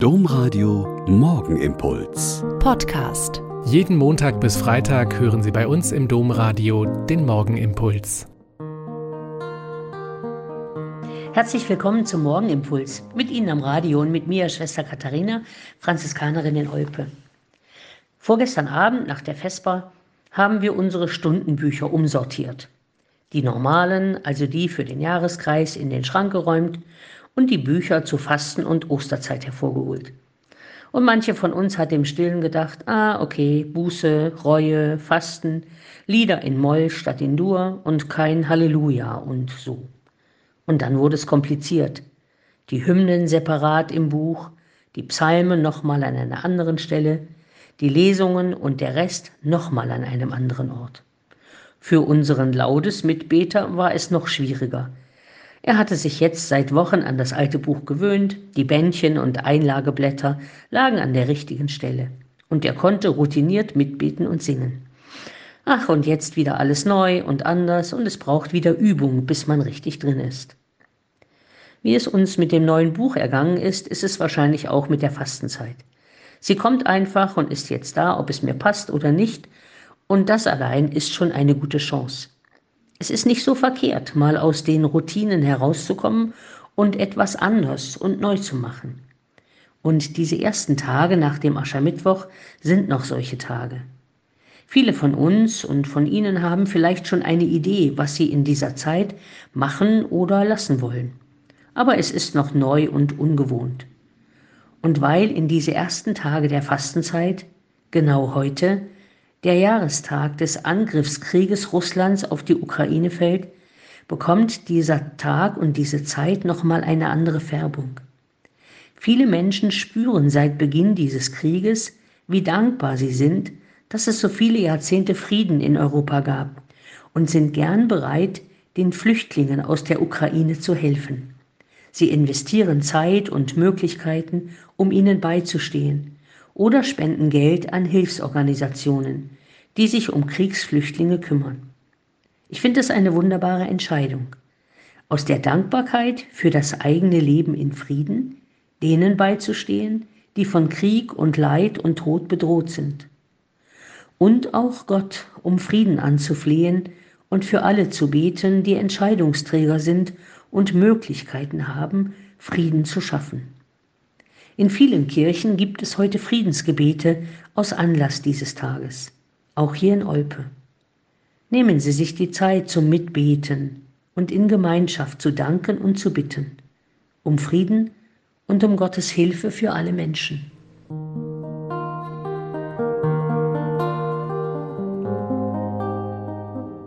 Domradio Morgenimpuls. Podcast. Jeden Montag bis Freitag hören Sie bei uns im Domradio den Morgenimpuls. Herzlich willkommen zum Morgenimpuls. Mit Ihnen am Radio und mit mir, Schwester Katharina, Franziskanerin in Olpe. Vorgestern Abend nach der Vesper haben wir unsere Stundenbücher umsortiert. Die normalen, also die für den Jahreskreis, in den Schrank geräumt und die Bücher zu Fasten und Osterzeit hervorgeholt. Und manche von uns hat im Stillen gedacht, ah, okay, Buße, Reue, Fasten, Lieder in Moll statt in Dur und kein Halleluja und so. Und dann wurde es kompliziert. Die Hymnen separat im Buch, die Psalmen nochmal an einer anderen Stelle, die Lesungen und der Rest nochmal an einem anderen Ort. Für unseren Laudes-Mitbeter war es noch schwieriger, er hatte sich jetzt seit Wochen an das alte Buch gewöhnt, die Bändchen und Einlageblätter lagen an der richtigen Stelle, und er konnte routiniert mitbeten und singen. Ach, und jetzt wieder alles neu und anders, und es braucht wieder Übung, bis man richtig drin ist. Wie es uns mit dem neuen Buch ergangen ist, ist es wahrscheinlich auch mit der Fastenzeit. Sie kommt einfach und ist jetzt da, ob es mir passt oder nicht, und das allein ist schon eine gute Chance. Es ist nicht so verkehrt, mal aus den Routinen herauszukommen und etwas anders und neu zu machen. Und diese ersten Tage nach dem Aschermittwoch sind noch solche Tage. Viele von uns und von Ihnen haben vielleicht schon eine Idee, was Sie in dieser Zeit machen oder lassen wollen. Aber es ist noch neu und ungewohnt. Und weil in diese ersten Tage der Fastenzeit, genau heute, der Jahrestag des Angriffskrieges Russlands auf die Ukraine fällt, bekommt dieser Tag und diese Zeit nochmal eine andere Färbung. Viele Menschen spüren seit Beginn dieses Krieges, wie dankbar sie sind, dass es so viele Jahrzehnte Frieden in Europa gab und sind gern bereit, den Flüchtlingen aus der Ukraine zu helfen. Sie investieren Zeit und Möglichkeiten, um ihnen beizustehen oder spenden Geld an Hilfsorganisationen, die sich um Kriegsflüchtlinge kümmern. Ich finde es eine wunderbare Entscheidung. Aus der Dankbarkeit für das eigene Leben in Frieden, denen beizustehen, die von Krieg und Leid und Tod bedroht sind. Und auch Gott um Frieden anzuflehen und für alle zu beten, die Entscheidungsträger sind und Möglichkeiten haben, Frieden zu schaffen. In vielen Kirchen gibt es heute Friedensgebete aus Anlass dieses Tages, auch hier in Olpe. Nehmen Sie sich die Zeit zum Mitbeten und in Gemeinschaft zu danken und zu bitten, um Frieden und um Gottes Hilfe für alle Menschen.